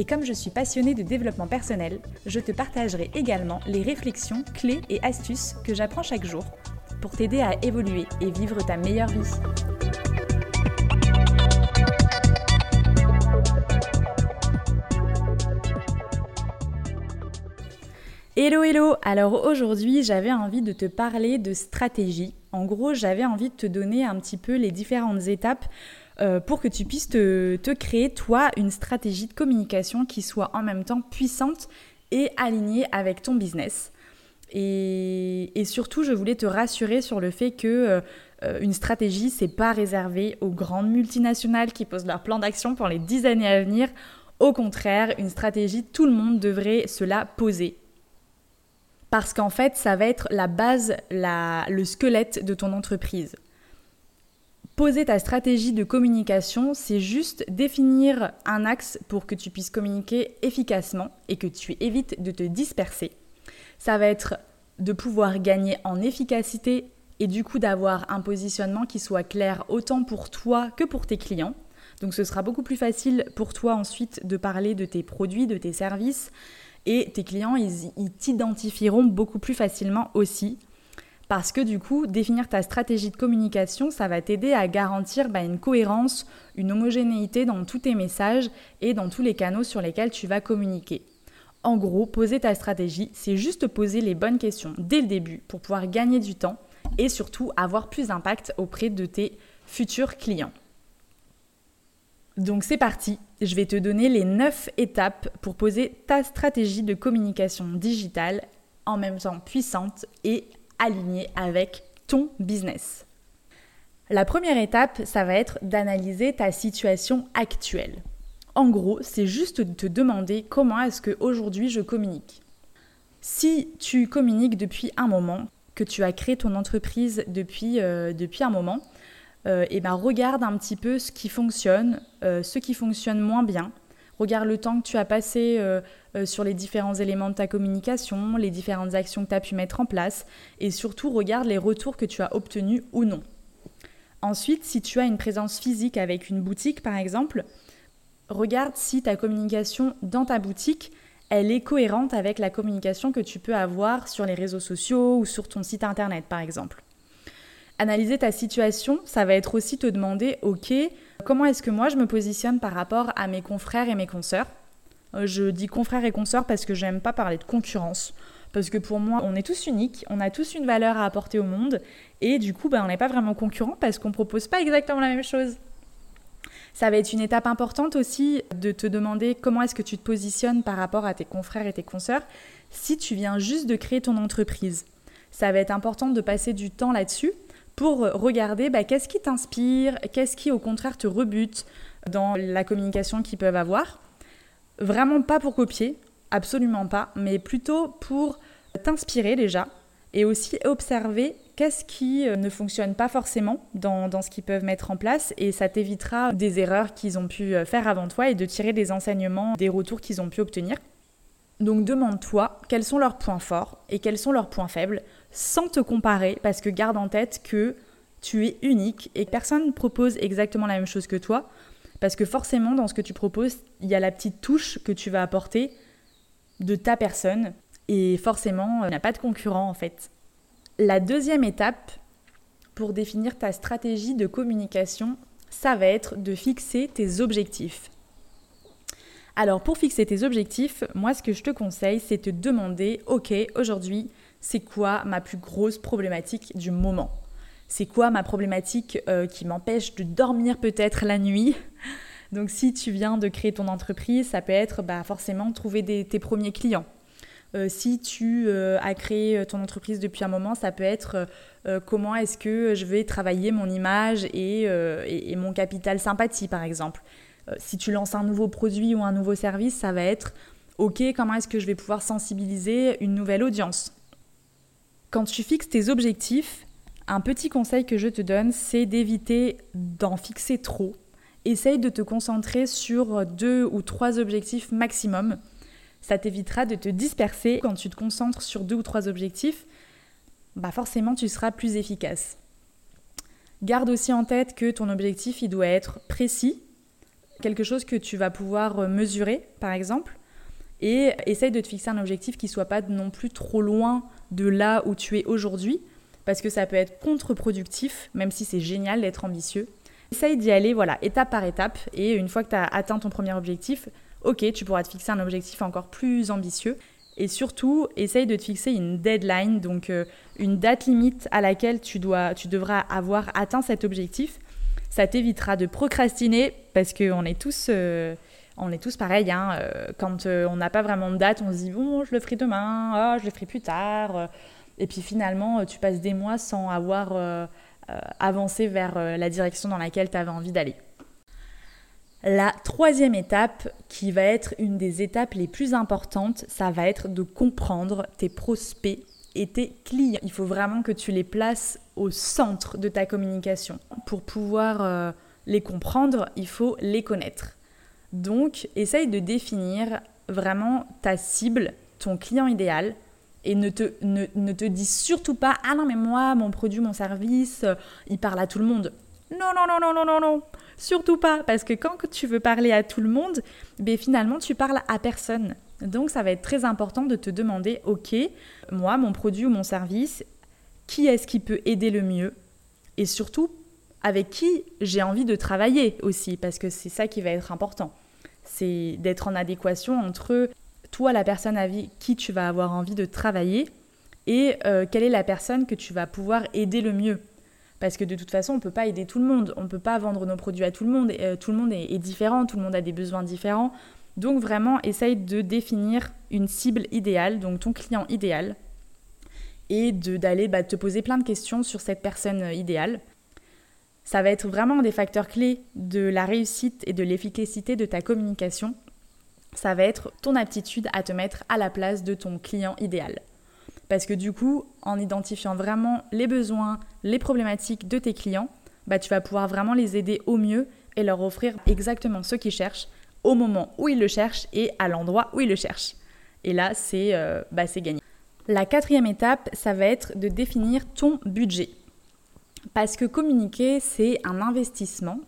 Et comme je suis passionnée de développement personnel, je te partagerai également les réflexions, clés et astuces que j'apprends chaque jour pour t'aider à évoluer et vivre ta meilleure vie. Hello hello Alors aujourd'hui j'avais envie de te parler de stratégie. En gros j'avais envie de te donner un petit peu les différentes étapes euh, pour que tu puisses te, créer, toi, une stratégie de communication qui soit en même temps puissante et alignée avec ton business. Et, surtout, je voulais te rassurer sur le fait que euh, une stratégie, c'est pas réservé aux grandes multinationales qui posent leur plan d'action pour les dix années à venir. Au contraire, une stratégie, tout le monde devrait se la poser. Parce qu'en fait, ça va être la base, le squelette de ton entreprise. Poser ta stratégie de communication, c'est juste définir un axe pour que tu puisses communiquer efficacement et que tu évites de te disperser. Ça va être de pouvoir gagner en efficacité et du coup d'avoir un positionnement qui soit clair autant pour toi que pour tes clients. Donc ce sera beaucoup plus facile pour toi ensuite de parler de tes produits, de tes services et tes clients, ils, t'identifieront beaucoup plus facilement aussi parce que du coup, définir ta stratégie de communication, ça va t'aider à garantir bah, une cohérence, une homogénéité dans tous tes messages et dans tous les canaux sur lesquels tu vas communiquer. En gros, poser ta stratégie, c'est juste poser les bonnes questions dès le début pour pouvoir gagner du temps et surtout avoir plus d'impact auprès de tes futurs clients. Donc c'est parti, je vais te donner les 9 étapes pour poser ta stratégie de communication digitale en même temps puissante et aligné avec ton business. La première étape, ça va être d'analyser ta situation actuelle. En gros, c'est juste de te demander comment est-ce qu'aujourd'hui je communique. Si tu communiques depuis un moment, que tu as créé ton entreprise depuis, euh, depuis un moment, euh, eh ben regarde un petit peu ce qui fonctionne, euh, ce qui fonctionne moins bien, Regarde le temps que tu as passé euh, sur les différents éléments de ta communication, les différentes actions que tu as pu mettre en place et surtout regarde les retours que tu as obtenus ou non. Ensuite, si tu as une présence physique avec une boutique par exemple, regarde si ta communication dans ta boutique, elle est cohérente avec la communication que tu peux avoir sur les réseaux sociaux ou sur ton site internet par exemple. Analyser ta situation, ça va être aussi te demander, ok, comment est-ce que moi je me positionne par rapport à mes confrères et mes consoeurs? Euh, Je dis confrères et consoeurs parce que j'aime pas parler de concurrence. Parce que pour moi, on est tous uniques, on a tous une valeur à apporter au monde, et du coup, ben, on n'est pas vraiment concurrents parce qu'on propose pas exactement la même chose. Ça va être une étape importante aussi de te demander comment est-ce que tu te positionnes par rapport à tes confrères et tes consoeurs si tu viens juste de créer ton entreprise. Ça va être important de passer du temps là-dessus pour regarder bah, qu'est-ce qui t'inspire, qu'est-ce qui au contraire te rebute dans la communication qu'ils peuvent avoir. Vraiment pas pour copier, absolument pas, mais plutôt pour t'inspirer déjà et aussi observer qu'est-ce qui euh, ne fonctionne pas forcément dans, dans ce qu'ils peuvent mettre en place et ça t'évitera des erreurs qu'ils ont pu euh, faire avant toi et de tirer des enseignements, des retours qu'ils ont pu obtenir. Donc demande-toi quels sont leurs points forts et quels sont leurs points faibles sans te comparer parce que garde en tête que tu es unique et que personne ne propose exactement la même chose que toi parce que forcément dans ce que tu proposes, il y a la petite touche que tu vas apporter de ta personne et forcément, il n'y a pas de concurrent en fait. La deuxième étape pour définir ta stratégie de communication, ça va être de fixer tes objectifs. Alors pour fixer tes objectifs, moi ce que je te conseille, c'est te demander, ok, aujourd'hui, c'est quoi ma plus grosse problématique du moment? C'est quoi ma problématique euh, qui m'empêche de dormir peut-être la nuit? Donc si tu viens de créer ton entreprise, ça peut être bah, forcément trouver tes premiers clients. Euh, si tu euh, as créé ton entreprise depuis un moment, ça peut être comment est-ce que je vais travailler mon image et mon capital sympathie par exemple? Euh, si tu lances un nouveau produit ou un nouveau service, ça va être Ok, comment est-ce que je vais pouvoir sensibiliser une nouvelle audience? Quand tu fixes tes objectifs, un petit conseil que je te donne, c'est d'éviter d'en fixer trop. Essaye de te concentrer sur deux ou trois objectifs maximum. Ça t'évitera de te disperser. Quand tu te concentres sur deux ou trois objectifs, bah forcément tu seras plus efficace. Garde aussi en tête que ton objectif, il doit être précis, quelque chose que tu vas pouvoir mesurer, par exemple, et essaye de te fixer un objectif qui soit pas non plus trop loin de là où tu es aujourd'hui, parce que ça peut être contre-productif, même si c'est génial d'être ambitieux. Essaye d'y aller, voilà, étape par étape, et une fois que tu as atteint ton premier objectif, ok, tu pourras te fixer un objectif encore plus ambitieux. Et surtout, essaye de te fixer une deadline, donc euh, une date limite à laquelle tu, dois, tu devras avoir atteint cet objectif. Ça t'évitera de procrastiner, parce qu'on est tous... Euh, on est tous pareils. Hein, euh, quand on n'a pas vraiment de date, on se dit bon, je le ferai demain, oh, je le ferai plus tard. Et puis finalement, euh, tu passes des mois sans avoir euh, euh, avancé vers la direction dans laquelle tu avais envie d'aller. La troisième étape, qui va être une des étapes les plus importantes, ça va être de comprendre tes prospects et tes clients. Il faut vraiment que tu les places au centre de ta communication. Pour pouvoir les comprendre, il faut les connaître. Donc, essaye de définir vraiment ta cible, ton client idéal, et ne te, ne, te dis surtout pas Ah non, mais moi, mon produit, mon service, euh, il parle à tout le monde. Non, non, non, non, non, non, non. Surtout pas. Parce que quand tu veux parler à tout le monde, ben, finalement, tu parles à personne. Donc, ça va être très important de te demander Ok, moi, mon produit ou mon service, qui est-ce qui peut aider le mieux Et surtout, avec qui j'ai envie de travailler aussi. Parce que c'est ça qui va être important. C'est d'être en adéquation entre toi la personne avec qui tu vas avoir envie de travailler et euh, quelle est la personne que tu vas pouvoir aider le mieux. Parce que de toute façon, on ne peut pas aider tout le monde, on ne peut pas vendre nos produits à tout le monde, euh, tout le monde est, différent, tout le monde a des besoins différents. Donc vraiment, essaye de définir une cible idéale, donc ton client idéal, et d'aller bah, te poser plein de questions sur cette personne euh, idéale. Ça va être vraiment des facteurs clés de la réussite et de l'efficacité de ta communication ça va être ton aptitude à te mettre à la place de ton client idéal. Parce que du coup, en identifiant vraiment les besoins, les problématiques de tes clients, bah, tu vas pouvoir vraiment les aider au mieux et leur offrir exactement ce qu'ils cherchent au moment où ils le cherchent et à l'endroit où ils le cherchent. Et là, c'est euh, bah, gagné. La quatrième étape, ça va être de définir ton budget. Parce que communiquer, c'est un investissement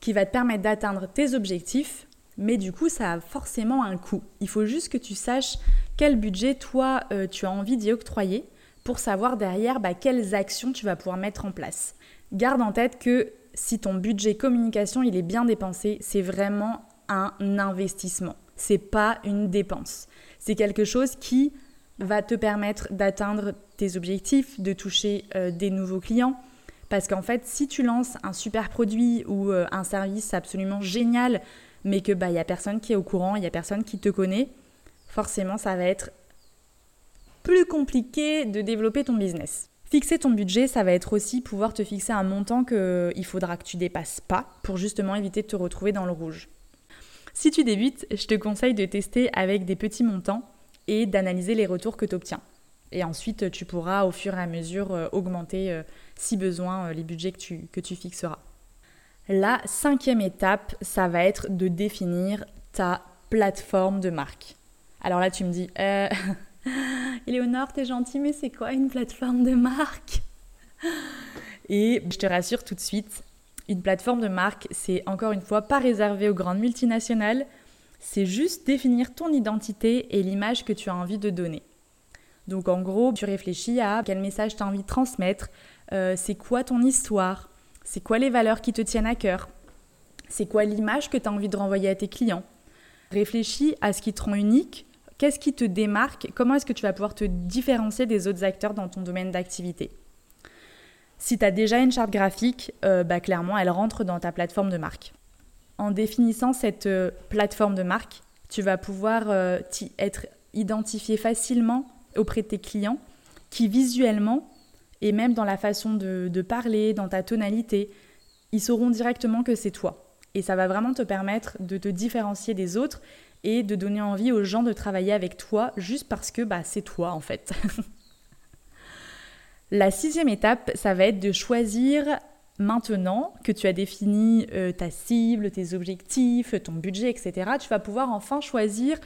qui va te permettre d'atteindre tes objectifs mais du coup, ça a forcément un coût. Il faut juste que tu saches quel budget, toi, euh, tu as envie d'y octroyer pour savoir derrière bah, quelles actions tu vas pouvoir mettre en place. Garde en tête que si ton budget communication il est bien dépensé, c'est vraiment un investissement. C'est pas une dépense. C'est quelque chose qui va te permettre d'atteindre tes objectifs, de toucher euh, des nouveaux clients. Parce qu'en fait, si tu lances un super produit ou euh, un service absolument génial mais que bah il y a personne qui est au courant, il y a personne qui te connaît, forcément ça va être plus compliqué de développer ton business. Fixer ton budget, ça va être aussi pouvoir te fixer un montant qu'il faudra que tu dépasses pas pour justement éviter de te retrouver dans le rouge. Si tu débutes, je te conseille de tester avec des petits montants et d'analyser les retours que tu obtiens. Et ensuite, tu pourras au fur et à mesure euh, augmenter, euh, si besoin, euh, les budgets que tu, que tu fixeras. La cinquième étape, ça va être de définir ta plateforme de marque. Alors là, tu me dis, euh, t'es gentille, mais c'est quoi une plateforme de marque? Et je te rassure tout de suite, une plateforme de marque, c'est encore une fois pas réservé aux grandes multinationales, c'est juste définir ton identité et l'image que tu as envie de donner. Donc en gros, tu réfléchis à quel message tu as envie de transmettre, euh, c'est quoi ton histoire, c'est quoi les valeurs qui te tiennent à cœur C'est quoi l'image que tu as envie de renvoyer à tes clients Réfléchis à ce qui te rend unique, qu'est-ce qui te démarque, comment est-ce que tu vas pouvoir te différencier des autres acteurs dans ton domaine d'activité. Si tu as déjà une charte graphique, euh, bah, clairement, elle rentre dans ta plateforme de marque. En définissant cette euh, plateforme de marque, tu vas pouvoir euh, être identifié facilement auprès de tes clients qui visuellement et même dans la façon de, parler, dans ta tonalité, ils sauront directement que c'est toi. Et ça va vraiment te permettre de te différencier des autres et de donner envie aux gens de travailler avec toi juste parce que bah, c'est toi en fait. La sixième étape, ça va être de choisir maintenant que tu as défini euh, ta cible, tes objectifs, ton budget, etc. Tu vas pouvoir enfin choisir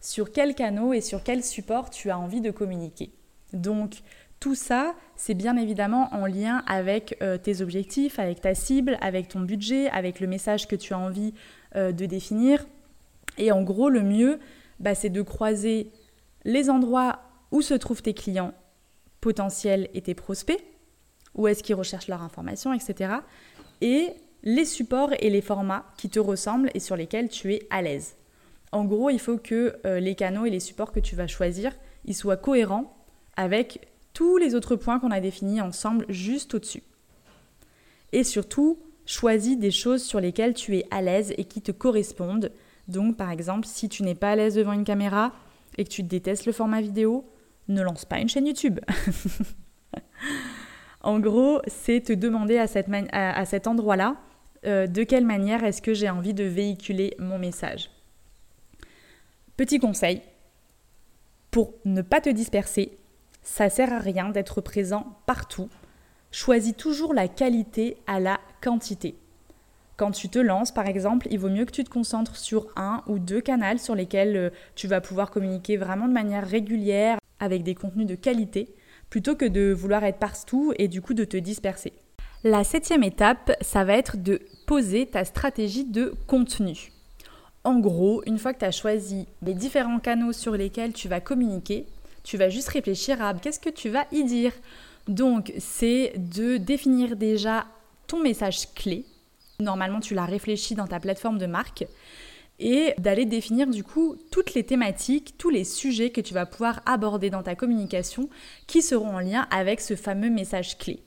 sur quel canal et sur quel support tu as envie de communiquer. Donc tout ça, c'est bien évidemment en lien avec euh, tes objectifs, avec ta cible, avec ton budget, avec le message que tu as envie euh, de définir. Et en gros, le mieux, bah, c'est de croiser les endroits où se trouvent tes clients potentiels et tes prospects, où est-ce qu'ils recherchent leur information, etc. Et les supports et les formats qui te ressemblent et sur lesquels tu es à l'aise. En gros, il faut que euh, les canaux et les supports que tu vas choisir, ils soient cohérents avec tous les autres points qu'on a définis ensemble juste au-dessus. Et surtout, choisis des choses sur lesquelles tu es à l'aise et qui te correspondent donc par exemple, si tu n'es pas à l'aise devant une caméra et que tu détestes le format vidéo, ne lance pas une chaîne YouTube. en gros, c'est te demander à, cet endroit-là euh, de quelle manière est-ce que j'ai envie de véhiculer mon message. Petit conseil, pour ne pas te disperser, ça sert à rien d'être présent partout. Choisis toujours la qualité à la quantité. Quand tu te lances, par exemple, il vaut mieux que tu te concentres sur un ou deux canaux sur lesquels euh, tu vas pouvoir communiquer vraiment de manière régulière avec des contenus de qualité, plutôt que de vouloir être partout et du coup de te disperser. La septième étape, ça va être de poser ta stratégie de contenu. En gros, une fois que tu as choisi les différents canaux sur lesquels tu vas communiquer, tu vas juste réfléchir à qu'est-ce que tu vas y dire. Donc, c'est de définir déjà ton message clé, Normalement, tu l'as réfléchi dans ta plateforme de marque et d'aller définir du coup toutes les thématiques, tous les sujets que tu vas pouvoir aborder dans ta communication qui seront en lien avec ce fameux message clé.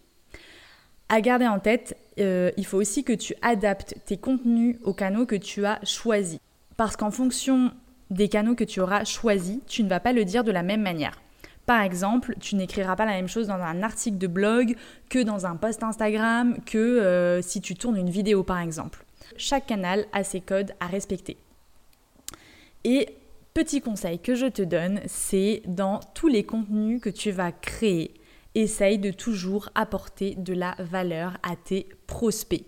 À garder en tête, euh, il faut aussi que tu adaptes tes contenus aux canaux que tu as choisis. Parce qu'en fonction des canaux que tu auras choisis, tu ne vas pas le dire de la même manière. Par exemple, tu n'écriras pas la même chose dans un article de blog que dans un post Instagram, que euh, si tu tournes une vidéo par exemple. Chaque canal a ses codes à respecter. Et petit conseil que je te donne, c'est dans tous les contenus que tu vas créer, essaye de toujours apporter de la valeur à tes prospects.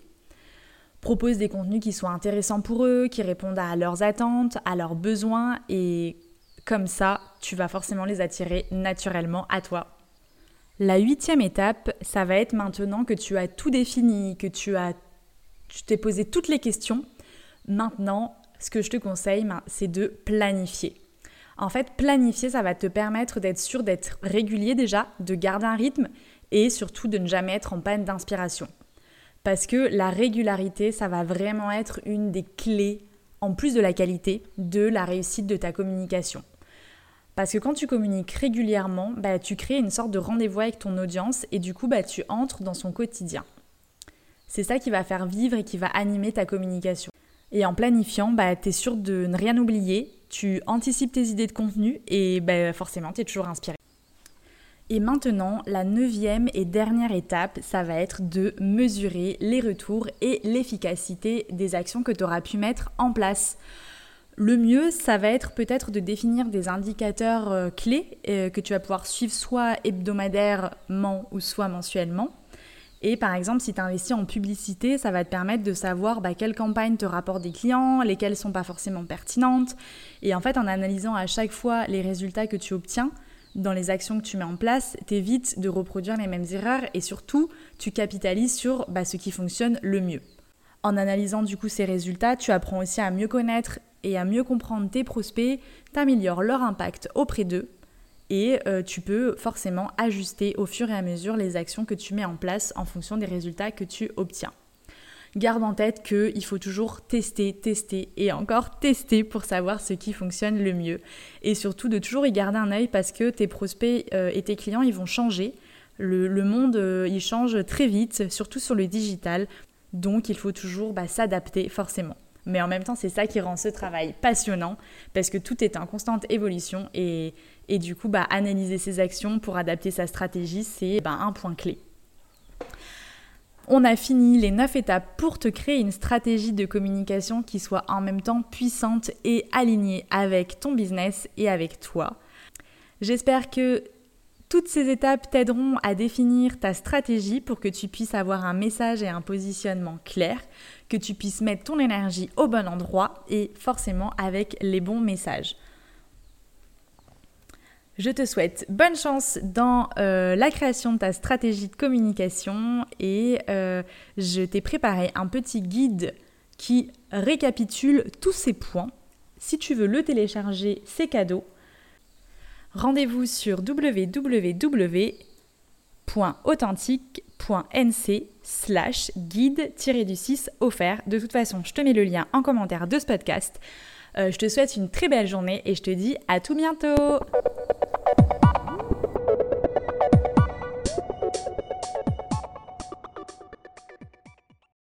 Propose des contenus qui soient intéressants pour eux, qui répondent à leurs attentes, à leurs besoins et comme ça, tu vas forcément les attirer naturellement à toi. La huitième étape, ça va être maintenant que tu as tout défini, que tu as, tu t'es posé toutes les questions. Maintenant, ce que je te conseille, ben, c'est de planifier. En fait, planifier, ça va te permettre d'être sûr d'être régulier déjà, de garder un rythme et surtout de ne jamais être en panne d'inspiration. Parce que la régularité, ça va vraiment être une des clés, en plus de la qualité, de la réussite de ta communication. Parce que quand tu communiques régulièrement, bah, tu crées une sorte de rendez-vous avec ton audience et du coup, bah, tu entres dans son quotidien. C'est ça qui va faire vivre et qui va animer ta communication. Et en planifiant, bah, tu es sûr de ne rien oublier, tu anticipes tes idées de contenu et bah, forcément, tu es toujours inspiré. Et maintenant, la neuvième et dernière étape, ça va être de mesurer les retours et l'efficacité des actions que tu auras pu mettre en place. Le mieux, ça va être peut-être de définir des indicateurs euh, clés euh, que tu vas pouvoir suivre soit hebdomadairement ou soit mensuellement. Et par exemple, si tu investis en publicité, ça va te permettre de savoir bah, quelles campagnes te rapportent des clients, lesquelles sont pas forcément pertinentes. Et en fait, en analysant à chaque fois les résultats que tu obtiens dans les actions que tu mets en place, t'évites de reproduire les mêmes erreurs et surtout, tu capitalises sur bah, ce qui fonctionne le mieux. En analysant du coup ces résultats, tu apprends aussi à mieux connaître et à mieux comprendre tes prospects, t'améliores leur impact auprès d'eux et euh, tu peux forcément ajuster au fur et à mesure les actions que tu mets en place en fonction des résultats que tu obtiens. Garde en tête qu'il faut toujours tester, tester et encore tester pour savoir ce qui fonctionne le mieux. Et surtout de toujours y garder un œil parce que tes prospects euh, et tes clients, ils vont changer. Le, monde, euh, il change très vite, surtout sur le digital. Donc il faut toujours bah, s'adapter forcément. Mais en même temps, c'est ça qui rend ce travail passionnant parce que tout est en constante évolution et, du coup, bah, analyser ses actions pour adapter sa stratégie, c'est bah, un point clé. On a fini les 9 étapes pour te créer une stratégie de communication qui soit en même temps puissante et alignée avec ton business et avec toi. J'espère que toutes ces étapes t'aideront à définir ta stratégie pour que tu puisses avoir un message et un positionnement clair, que tu puisses mettre ton énergie au bon endroit et forcément avec les bons messages. Je te souhaite bonne chance dans euh, la création de ta stratégie de communication et euh, je t'ai préparé un petit guide qui récapitule tous ces points. Si tu veux le télécharger, c'est cadeau. Rendez-vous sur www.authentique.nc slash guide-du-6 offert. De toute façon, je te mets le lien en commentaire de ce podcast. Euh, je te souhaite une très belle journée et je te dis à tout bientôt